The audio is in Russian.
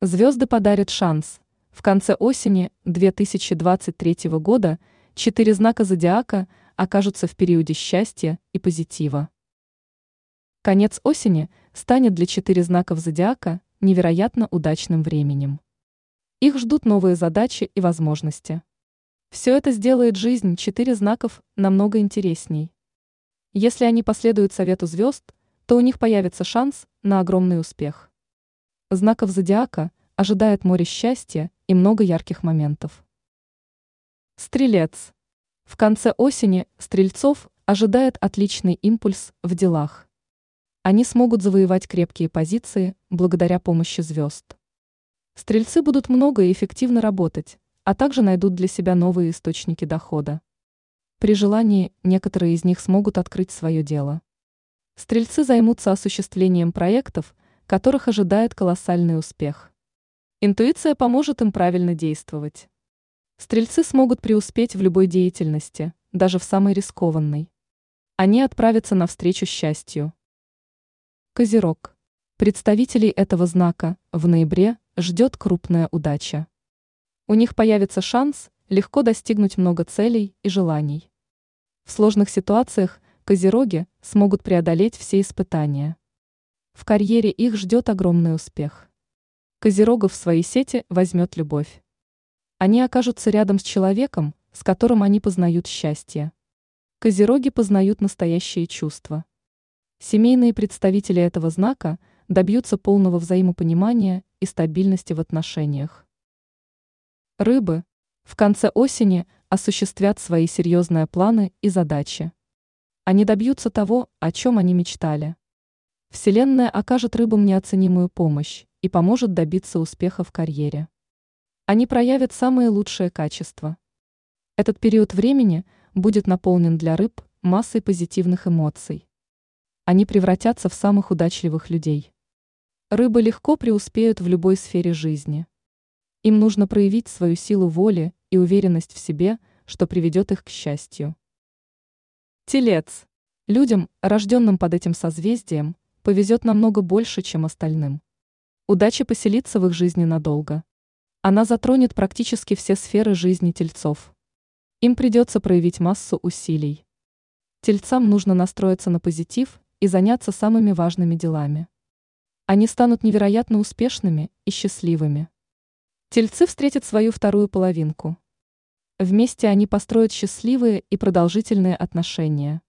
Звезды подарят шанс. В конце осени 2023 года четыре знака зодиака окажутся в периоде счастья и позитива. Конец осени станет для четыре знаков зодиака невероятно удачным временем. Их ждут новые задачи и возможности. Все это сделает жизнь четыре знаков намного интересней. Если они последуют совету звезд, то у них появится шанс на огромный успех. Знаков зодиака ожидает море счастья и много ярких моментов. Стрелец. В конце осени стрельцов ожидает отличный импульс в делах. Они смогут завоевать крепкие позиции благодаря помощи звезд. Стрельцы будут много и эффективно работать, а также найдут для себя новые источники дохода. При желании некоторые из них смогут открыть свое дело. Стрельцы займутся осуществлением проектов – которых ожидает колоссальный успех. Интуиция поможет им правильно действовать. Стрельцы смогут преуспеть в любой деятельности, даже в самой рискованной. Они отправятся навстречу счастью. Козерог. Представителей этого знака в ноябре ждет крупная удача. У них появится шанс легко достигнуть много целей и желаний. В сложных ситуациях козероги смогут преодолеть все испытания. В карьере их ждет огромный успех. Козерогов в свои сети возьмет любовь. Они окажутся рядом с человеком, с которым они познают счастье. Козероги познают настоящие чувства. Семейные представители этого знака добьются полного взаимопонимания и стабильности в отношениях. Рыбы в конце осени осуществят свои серьезные планы и задачи. Они добьются того, о чем они мечтали. Вселенная окажет рыбам неоценимую помощь и поможет добиться успеха в карьере. Они проявят самые лучшие качества. Этот период времени будет наполнен для рыб массой позитивных эмоций. Они превратятся в самых удачливых людей. Рыбы легко преуспеют в любой сфере жизни. Им нужно проявить свою силу воли и уверенность в себе, что приведет их к счастью. Телец. Людям, рожденным под этим созвездием, повезет намного больше, чем остальным. Удача поселится в их жизни надолго. Она затронет практически все сферы жизни тельцов. Им придется проявить массу усилий. Тельцам нужно настроиться на позитив и заняться самыми важными делами. Они станут невероятно успешными и счастливыми. Тельцы встретят свою вторую половинку. Вместе они построят счастливые и продолжительные отношения.